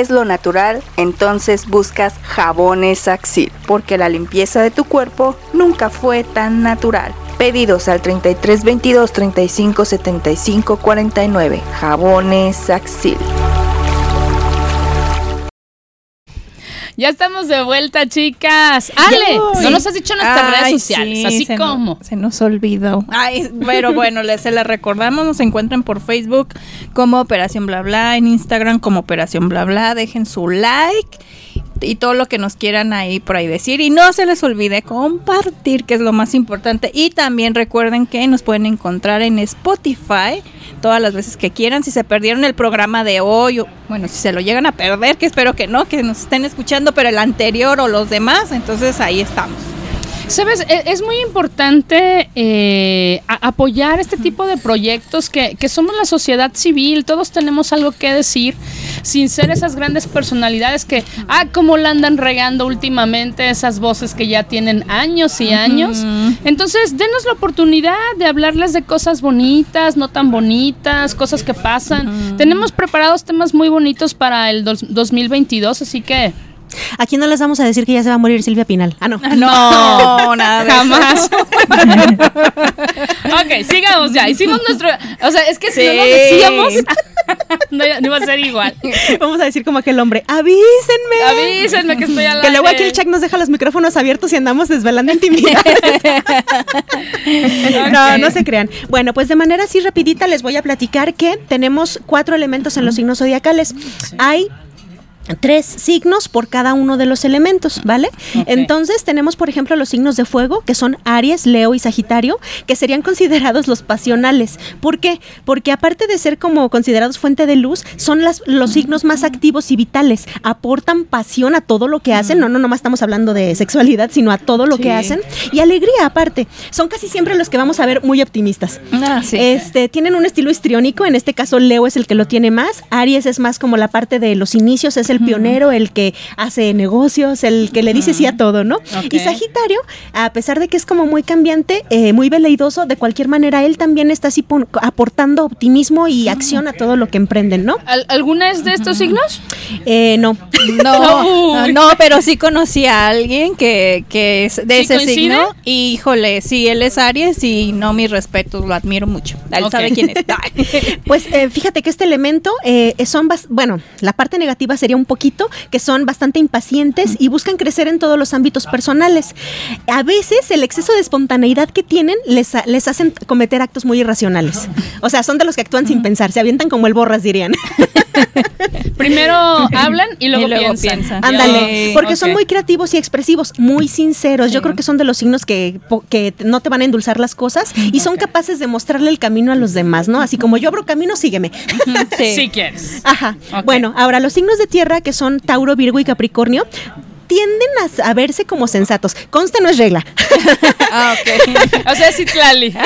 Es lo natural, entonces buscas jabones Axil, porque la limpieza de tu cuerpo nunca fue tan natural. Pedidos al 33 22 35 75 49. Jabones Axil. Ya estamos de vuelta, chicas. Ale, no nos has dicho nuestras redes Ay, sociales, sí, así se no- como. se nos olvidó. Ay, pero bueno, les, se les recordamos, nos encuentran por Facebook como Operación Bla Bla, en Instagram como Operación Bla Bla, dejen su like y todo lo que nos quieran ahí por ahí decir. Y no se les olvide compartir, que es lo más importante. Y también recuerden que nos pueden encontrar en Spotify todas las veces que quieran. Si se perdieron el programa de hoy, o, bueno, si se lo llegan a perder, que espero que no, que nos estén escuchando, pero el anterior o los demás, entonces ahí estamos. Sabes, E- es muy importante eh, apoyar este tipo de proyectos que, que somos la sociedad civil, todos tenemos algo que decir, sin ser esas grandes personalidades que, ah, cómo la andan regando últimamente esas voces que ya tienen años y años. Entonces, denos la oportunidad de hablarles de cosas bonitas, no tan bonitas, cosas que pasan. Tenemos preparados temas muy bonitos para el dos- 2022, así que Aquí no les vamos a decir que ya se va a morir Silvia Pinal. Ah, no. No, nada de eso. Jamás. ok, sigamos ya. Hicimos nuestro. O sea, es que si no lo decíamos, no, no iba a ser igual. Vamos a decir como aquel hombre, avísenme. Avísenme que estoy al Que luego aquí el Chuck nos deja los micrófonos abiertos y andamos desvelando intimidades. No, no se crean. Bueno, pues de manera así rapidita les voy a platicar que tenemos cuatro elementos en los signos zodiacales. Hay tres signos por cada uno de los elementos, ¿vale? Entonces tenemos, por ejemplo, los signos de fuego, que son Aries, Leo y Sagitario, que serían considerados los pasionales. ¿Por qué? Porque aparte de ser como considerados fuente de luz, son las, los signos más activos y vitales. Aportan pasión a todo lo que hacen. No, no, nomás estamos hablando de sexualidad, sino a todo lo Sí. que hacen. Y alegría aparte. Son casi siempre los que vamos a ver muy optimistas. Ah, sí. Este, tienen un estilo histriónico, en este caso Leo es el que lo tiene más, Aries es más como la parte de los inicios, es el pionero, el que hace negocios, el que le dice sí a todo, ¿no? Y Sagitario, a pesar de que es como muy cambiante, eh, muy veleidoso, de cualquier manera él también está así aportando optimismo y acción a todo lo que emprenden, ¿no? ¿Al- ¿Alguna es de estos signos? Eh, no. No, no, pero sí conocí a alguien que, que es de ¿Sí ese coincide? signo. Y híjole, sí, él es Aries y no mis respetos, lo admiro mucho. Él sabe quién es. Pues eh, fíjate que este elemento eh, son, bas- bueno, la parte negativa sería un poquito que son bastante impacientes y buscan crecer en todos los ámbitos personales. A veces el exceso de espontaneidad que tienen les, les hacen cometer actos muy irracionales. O sea, son de los que actúan sin pensar, se avientan como el borras, dirían. Primero hablan y luego, Y luego piensan. piensan. Ándale, porque son muy creativos y expresivos, muy sinceros. Yo creo que son de los signos que, que no te van a endulzar las cosas y son capaces de mostrarle el camino a los demás, ¿no? Así como yo abro camino, sígueme. Sí. Si quieres. Ajá. Bueno, ahora los signos de tierra que son Tauro, Virgo y Capricornio tienden a, a verse como sensatos. Consta no es regla. Ah, ok. O sea, Citlali.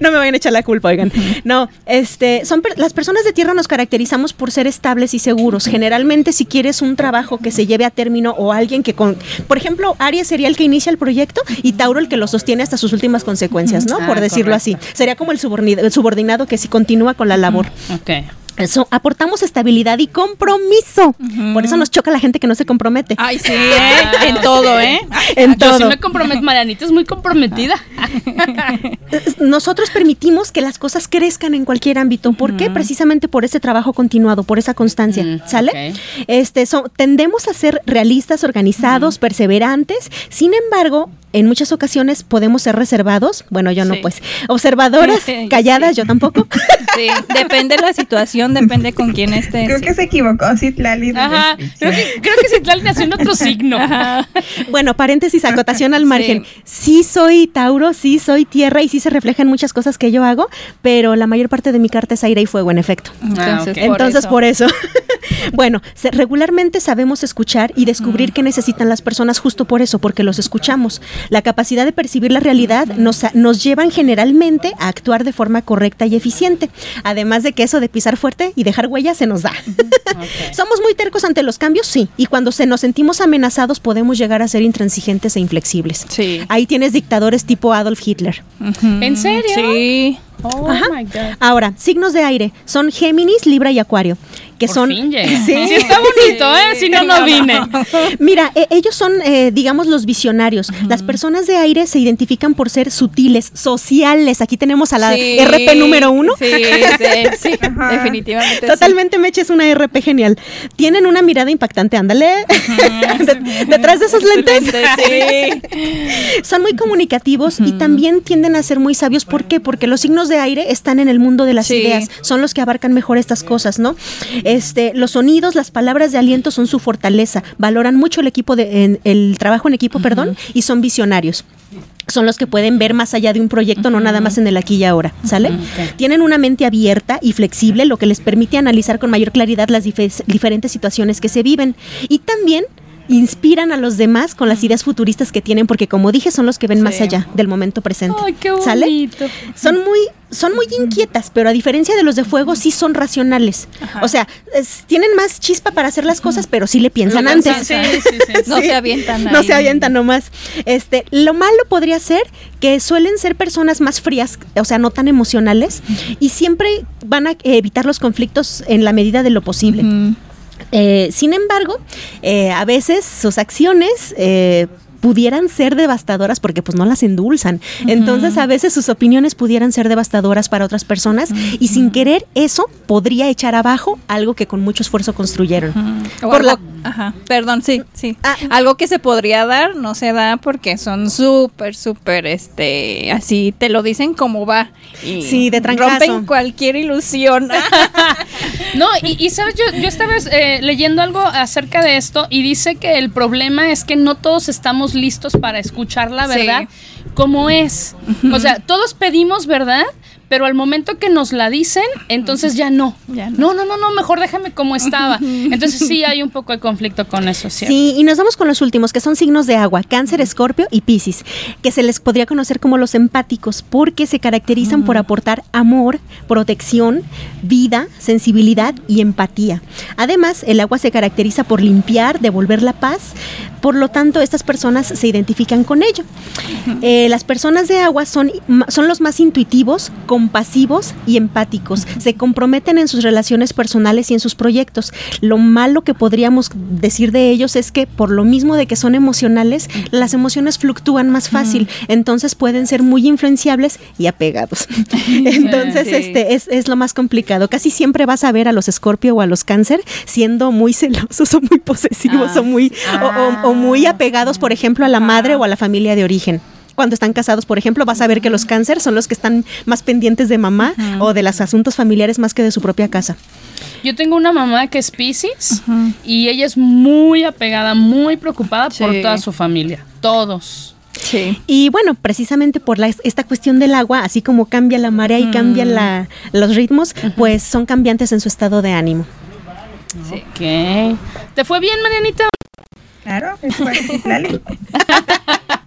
no me vayan a echar la culpa, oigan. No, este, son per- las personas de tierra nos caracterizamos por ser estables y seguros. Generalmente, si quieres un trabajo que se lleve a término o alguien que con, por ejemplo, Aries sería el que inicia el proyecto y Tauro el que lo sostiene hasta sus últimas consecuencias, ¿no? Ah, por decirlo correcto. así. Sería como el subordinado, el subordinado que si continúa con la labor. Ok. Eso, aportamos estabilidad y compromiso. Por eso nos choca la gente que no se compromete. Ay, sí, ¿eh? en todo, ¿eh? en Yo sí todo. me comprometo. Marianita es muy comprometida. nosotros permitimos que las cosas crezcan en cualquier ámbito. ¿Por qué? Precisamente por ese trabajo continuado, por esa constancia. Mm, ¿Sale? Este, so- tendemos a ser realistas, organizados, perseverantes. Sin embargo, en muchas ocasiones podemos ser reservados. Bueno, yo no, pues. Observadoras, Sí. calladas, yo tampoco. Sí, depende de la situación, depende con quién estés. Creo que se equivocó Citlali. Ajá. Creo que, creo que Citlali nació en otro signo. Bueno, paréntesis, acotación al margen. Sí. soy Tauro, sí soy tierra y sí se refleja en muchas cosas que yo hago, pero la mayor parte de mi carta es aire y fuego, en efecto. Entonces, Ah, ok. por Entonces, eso. por eso. bueno, se- regularmente sabemos escuchar y descubrir qué necesitan las personas justo por eso, porque los escuchamos. La capacidad de percibir la realidad nos, nos llevan generalmente a actuar de forma correcta y eficiente. Además de que eso de pisar fuerte y dejar huellas se nos da. Somos muy tercos ante los cambios, sí. Y cuando se nos sentimos amenazados podemos llegar a ser intransigentes e inflexibles. Sí. Ahí tienes dictadores tipo Adolf Hitler. ¿En serio? Sí. Oh Ajá. my God. Ahora, signos de aire son Géminis, Libra y Acuario, que Por son fin. Sí. Sí, está bonito, ¿eh? Si no, no vine. Mira, e- ellos son, eh, digamos, los visionarios. Las personas de aire se identifican por ser sutiles, sociales. Aquí tenemos a la Sí, RP número uno. Sí, sí, sí, Ajá. definitivamente. sí. Totalmente Meche es una RP genial. Tienen una mirada impactante, ándale. De- detrás de esos lentes. Sí. Son muy comunicativos y también tienden a ser muy sabios. ¿Por qué? Porque los signos de aire están en el mundo de las Sí. ideas. Son los que abarcan mejor estas cosas, ¿no? Este, los sonidos, las palabras de aliento son su fortaleza. Valoran mucho el equipo de, en- el trabajo en equipo, perdón, y son visionarios. Son los que pueden ver más allá de un proyecto, no nada más en el aquí y ahora, ¿sale? Tienen una mente abierta y flexible, lo que les permite analizar con mayor claridad las dife- diferentes situaciones que se viven. Y también inspiran a los demás con las ideas futuristas que tienen, porque como dije, son los que ven más allá del momento presente. Ay, qué ¿Sale? bonito. Son muy, son muy inquietas, pero a diferencia de los de fuego, sí son racionales. O sea, es- tienen más chispa para hacer las cosas, pero sí le piensan Lo antes. sí, sí, sí. No se avientan No ahí. se avientan nomás. Este, lo malo podría ser que suelen ser personas más frías, o sea, no tan emocionales, y siempre van a evitar los conflictos en la medida de lo posible. Eh, sin embargo, eh, a veces sus acciones eh, pudieran ser devastadoras porque pues no las endulzan. Entonces a veces sus opiniones pudieran ser devastadoras para otras personas y sin querer eso podría echar abajo algo que con mucho esfuerzo construyeron. O Por algo- ajá, perdón, sí, sí. Ah. algo que se podría dar no se da porque son súper, súper, este, así te lo dicen como va. Y Sí, de trancazo. Rompen cualquier ilusión. No, y, y, sabes, yo, yo estaba eh, leyendo algo acerca de esto y dice que el problema es que no todos estamos listos para escuchar la Sí. verdad como es. O sea, todos pedimos verdad, pero al momento que nos la dicen, entonces ya no. Ya no. no, no, no, mejor déjame como estaba. Entonces sí hay un poco de conflicto con eso, ¿cierto? Sí, y nos vamos con los últimos, que son signos de agua, cáncer, escorpio y piscis, que se les podría conocer como los empáticos, porque se caracterizan por aportar amor, protección, vida, sensibilidad y empatía. Además, el agua se caracteriza por limpiar, devolver la paz, por lo tanto, estas personas se identifican con ello. Eh, las personas de agua son, son los más intuitivos, compasivos y empáticos. Se comprometen en sus relaciones personales y en sus proyectos. Lo malo que podríamos decir de ellos es que por lo mismo de que son emocionales, las emociones fluctúan más fácil, entonces pueden ser muy influenciables y apegados. entonces, Sí. este es, es lo más complicado. Casi siempre vas a ver a los escorpio o a los cáncer siendo muy celosos o muy posesivos Ah. o muy o- o- o muy apegados, por ejemplo, a la madre o a la familia de origen. Cuando están casados, por ejemplo, vas a ver que los cáncer son los que están más pendientes de mamá o de los asuntos familiares más que de su propia casa. Yo tengo una mamá que es Pisces y ella es muy apegada, muy preocupada por Sí. toda su familia. Todos. sí. Y bueno, precisamente por la, esta cuestión del agua, así como cambia la marea y cambian la- los ritmos, pues son cambiantes en su estado de ánimo. Ok. ¿Te fue bien, Marianita? Claro.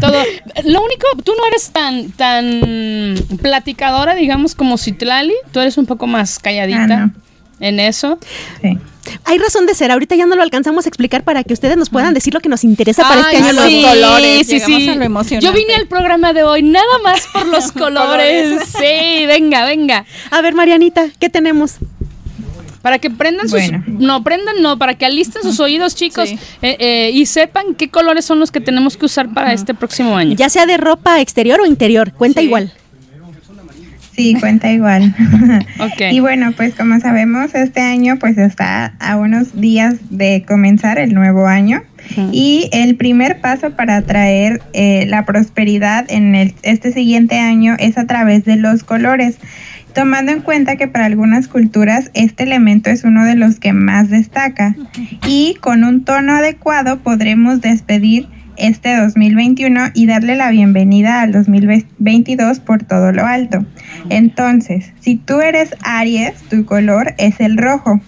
Todo. Lo único, tú no eres tan, tan platicadora, digamos, como Citlali. Tú eres un poco más calladita Ah, no. en eso. Sí. Hay razón de ser, ahorita ya no lo alcanzamos a explicar para que ustedes nos puedan decir lo que nos interesa para este año. los colores, sí, llegamos sí. a lo. Yo vine al programa de hoy nada más por los colores. sí, venga, venga. A ver, Marianita, ¿qué tenemos? Para que prendan sus... Bueno. No, prendan no, para que alisten sus oídos, chicos, Sí. eh, eh, y sepan qué colores son los que tenemos que usar para este próximo año. Ya sea de ropa exterior o interior, cuenta Sí. igual. Sí, cuenta igual. Ok. Y bueno, pues como sabemos, este año pues está a unos días de comenzar el nuevo año. Y el primer paso para atraer eh, la prosperidad en el- este siguiente año es a través de los colores. Tomando en cuenta que para algunas culturas este elemento es uno de los que más destaca. Y con un tono adecuado podremos despedir este 2021 y darle la bienvenida al 2022 por todo lo alto. Entonces, si tú eres Aries, tu color es el rojo.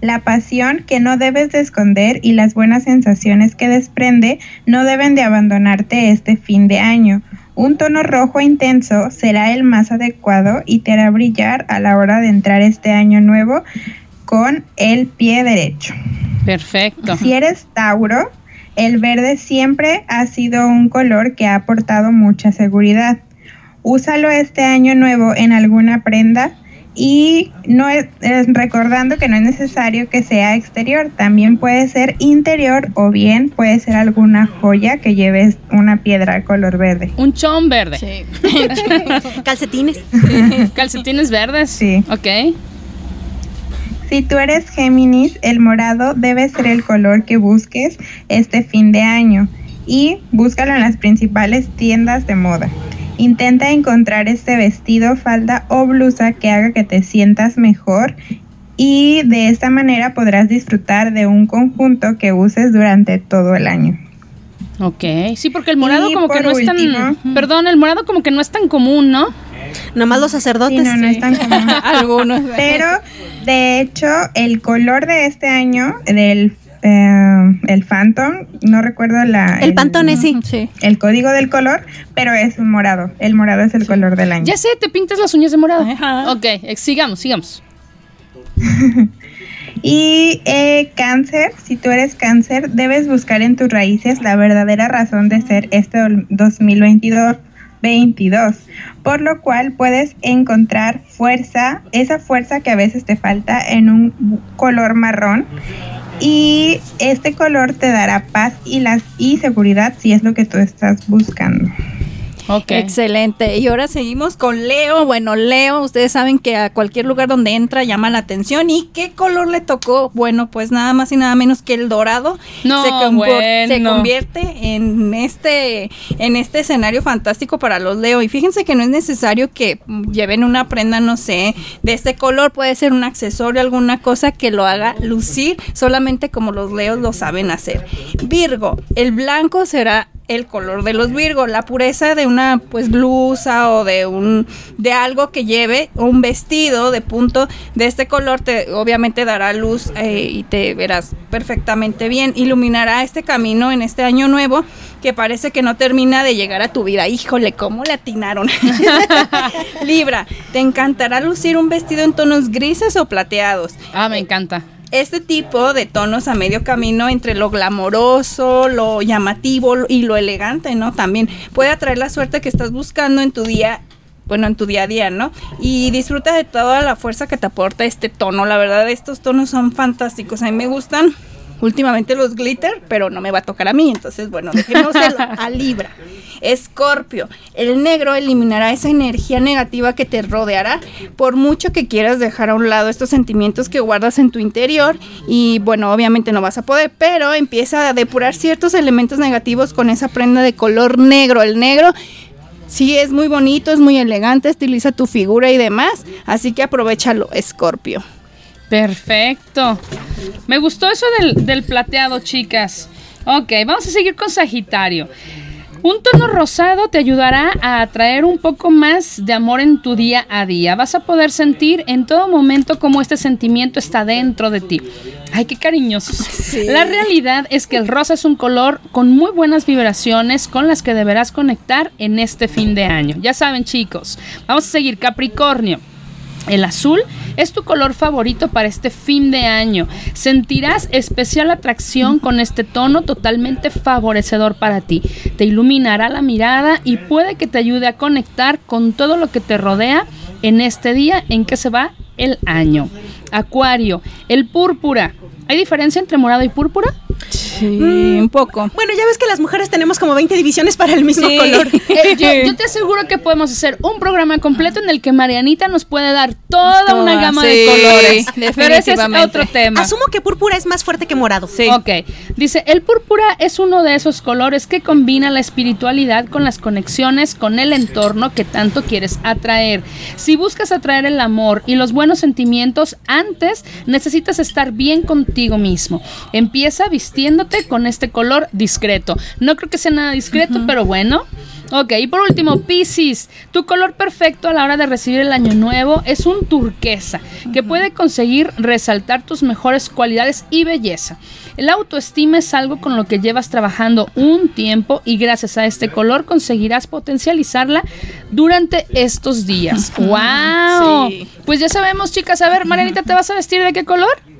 La pasión que no debes de esconder y las buenas sensaciones que desprende no deben de abandonarte este fin de año. Un tono rojo intenso será el más adecuado y te hará brillar a la hora de entrar este año nuevo con el pie derecho. Perfecto. Si eres Tauro, el verde siempre ha sido un color que ha aportado mucha seguridad. Úsalo este año nuevo en alguna prenda y no es, es- recordando que no es necesario que sea exterior, también puede ser interior o bien puede ser alguna joya que lleves una piedra color verde. Un chón verde. Sí. Calcetines. Calcetines verdes. Sí. Ok. Si tú eres Géminis, el morado debe ser el color que busques este fin de año y búscalo en las principales tiendas de moda. Intenta encontrar este vestido, falda o blusa que haga que te sientas mejor y de esta manera podrás disfrutar de un conjunto que uses durante todo el año. Ok. Sí, porque el morado Y como que no es tan... último- Perdón, el morado como que no es tan común, ¿no? Nomás los Sí, sacerdotes. no, no es tan común. Algunos. Pero de hecho, el color de este año del eh, el Phantom, no recuerdo la El pantone, sí. Sí. el código del color, pero es un morado. El morado es el color del año. Ya sé, te pintas las uñas de morado. Ajá. Ok, sigamos, sigamos. Y eh, cáncer, si tú eres cáncer, debes buscar en tus raíces la verdadera razón de ser este dol- 2022. 22, por lo cual puedes encontrar fuerza, esa fuerza que a veces te falta en un color marrón y este color te dará paz y las y seguridad si es lo que tú estás buscando. Ok. Excelente. Y ahora seguimos con Leo. Bueno, Leo, ustedes saben que a cualquier lugar donde entra llama la atención. ¿Y qué color le tocó? Bueno, pues nada más y nada menos que el dorado. No, se, compor- se bueno. convierte en este, en este escenario fantástico para los Leo. Y fíjense que no es necesario que lleven una prenda, no sé, de este color. Puede ser un accesorio, alguna cosa que lo haga lucir solamente como los Leos lo saben hacer. Virgo, el blanco será el color de los Virgo, la pureza de una pues blusa o de un de algo que lleve un vestido de punto de este color te obviamente dará luz eh, y te verás perfectamente bien, iluminará este camino en este año nuevo que parece que no termina de llegar a tu vida. Híjole, cómo le atinaron. Libra, te encantará lucir un vestido en tonos grises o plateados. Ah, me encanta. Este tipo de tonos a medio camino entre lo glamoroso, lo llamativo y lo elegante, ¿no? También puede atraer la suerte que estás buscando en tu día, bueno, en tu día a día, ¿no? Y disfruta de toda la fuerza que te aporta este tono. La verdad, estos tonos son fantásticos. A mí me gustan últimamente los glitter, pero no me va a tocar a mí. Entonces, bueno, dejémoselo a Libra. Escorpio, el negro eliminará esa energía negativa que te rodeará por mucho que quieras dejar a un lado estos sentimientos que guardas en tu interior y bueno, obviamente no vas a poder, pero empieza a depurar ciertos elementos negativos con esa prenda de color negro. El negro sí es muy bonito, es muy elegante, estiliza tu figura y demás, así que aprovechalo, Escorpio. Perfecto. Me gustó eso del, del plateado, chicas. Ok, vamos a seguir con Sagitario. Un tono rosado te ayudará a atraer un poco más de amor en tu día a día. Vas a poder sentir en todo momento cómo este sentimiento está dentro de ti. Ay, qué cariñosos. La realidad es que el rosa es un color con muy buenas vibraciones con las que deberás conectar en este fin de año. Ya saben, chicos. Vamos a seguir Capricornio. El azul es tu color favorito para este fin de año. Sentirás especial atracción con este tono totalmente favorecedor para ti. Te iluminará la mirada y puede que te ayude a conectar con todo lo que te rodea en este día en que se va el año. Acuario, el púrpura. ¿Hay diferencia entre morado y púrpura? Sí, un poco. Bueno, ya ves que las mujeres tenemos como 20 divisiones para el mismo Sí. color. Eh, yo, yo te aseguro que podemos hacer un programa completo en el que Marianita nos puede dar toda Toda, una gama de sí, colores. Pero ese es otro tema. Asumo que púrpura es más fuerte que morado. Sí. Ok, dice, el púrpura es uno de esos colores que combina la espiritualidad con las conexiones con el entorno que tanto quieres atraer. Si buscas atraer el amor y los buenos sentimientos, antes necesitas estar bien contigo mismo. Empieza vistiéndote con este color discreto. No creo que sea nada discreto, pero bueno. Ok, y por último, Pisces. Tu color perfecto a la hora de recibir el año nuevo es un turquesa, que puede conseguir resaltar tus mejores cualidades y belleza. El autoestima es algo con lo que llevas trabajando un tiempo y gracias a este color conseguirás potencializarla durante estos días. ¡Wow! Sí. Pues ya sabemos, chicas. A ver, Marianita, ¿te vas a vestir de qué color?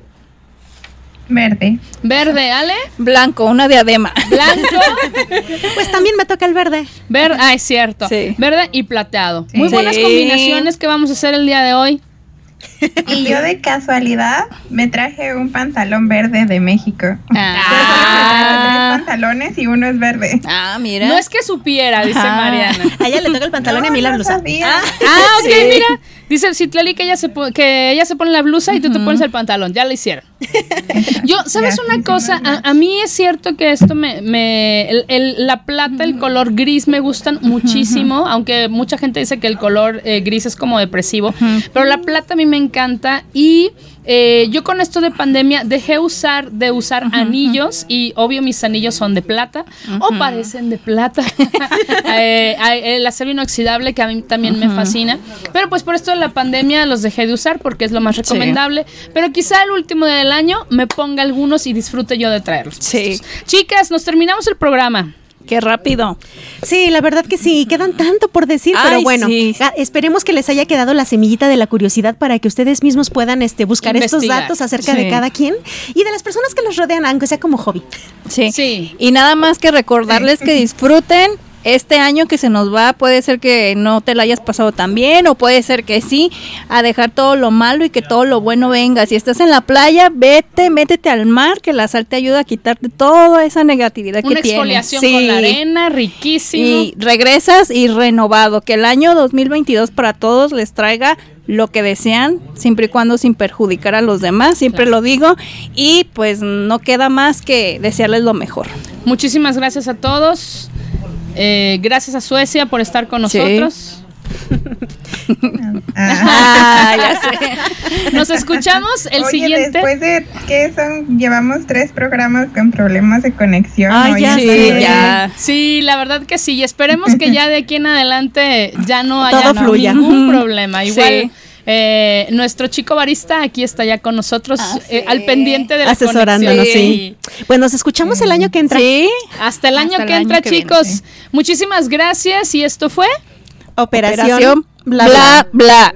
Verde. Verde, Ale. Blanco, una diadema. Blanco. Pues también me toca el verde. Verde, ah, es cierto. Sí. Verde y plateado. Sí. Muy buenas Sí. combinaciones que vamos a hacer el día de hoy. Y yo de casualidad me traje un pantalón verde de México. Ah. Tres pantalones y uno es verde. Ah, mira. No es que supiera, dice. Mariana. A ella le toca el pantalón y a mí la No, no blusa. sabía. Ah, ok, mira. Dice Citlali que ella se que ella se pone la blusa y tú te pones el pantalón. Ya lo hicieron. Yo, ¿sabes una cosa? A, a mí es cierto que esto me, me el- el- la plata, el color gris me gustan muchísimo, aunque mucha gente dice que el color eh, gris es como depresivo, pero la plata a mí me encanta y eh, yo con esto de pandemia dejé usar de usar anillos y obvio mis anillos son de plata o parecen de plata. Eh, el acero inoxidable que a mí también me fascina, pero pues por esto de la pandemia los dejé de usar porque es lo más recomendable, pero quizá el último del año me ponga algunos y disfrute yo de traerlos. Sí. Chicas, nos terminamos el programa. Qué rápido. Sí, la verdad que sí, quedan tanto por decir, pero bueno, sí. ah, esperemos que les haya quedado la semillita de la curiosidad para que ustedes mismos puedan este, buscar estos datos acerca Sí. de cada quien y de las personas que los rodean, aunque sea como hobby. Sí. Sí. Y nada más que recordarles que disfruten este año que se nos va. Puede ser que no te la hayas pasado tan bien o puede ser que sí, a dejar todo lo malo y que todo lo bueno venga. Si estás en la playa, vete, métete al mar, que la sal te ayuda a quitarte toda esa negatividad Una que tienes. Sí. con la arena, riquísimo. Y regresas y renovado. Que el año 2022 para todos les traiga lo que desean, siempre y cuando sin perjudicar a los demás, siempre lo digo. Y pues no queda más que desearles lo mejor. Muchísimas gracias a todos. Eh, gracias a Suecia por estar con Sí. nosotros. Ah. Ah, ya sé. Nos escuchamos el Oye, siguiente. después de que son, llevamos tres programas con problemas de conexión. Ay, oye, ya Sí, ya. Sí, la verdad que sí. Y esperemos que ya de aquí en adelante ya no haya Todo fluya. ningún problema. Igual. Sí. Eh, nuestro chico barista aquí está ya con nosotros Ah, eh, sí. al pendiente de la Asesorándonos, conexión. sí. Pues nos escuchamos el año que entra. Sí. Hasta el año Hasta el que año entra, que chicos. sí. Muchísimas gracias. Y esto fue Operación, Operación bla, bla bla.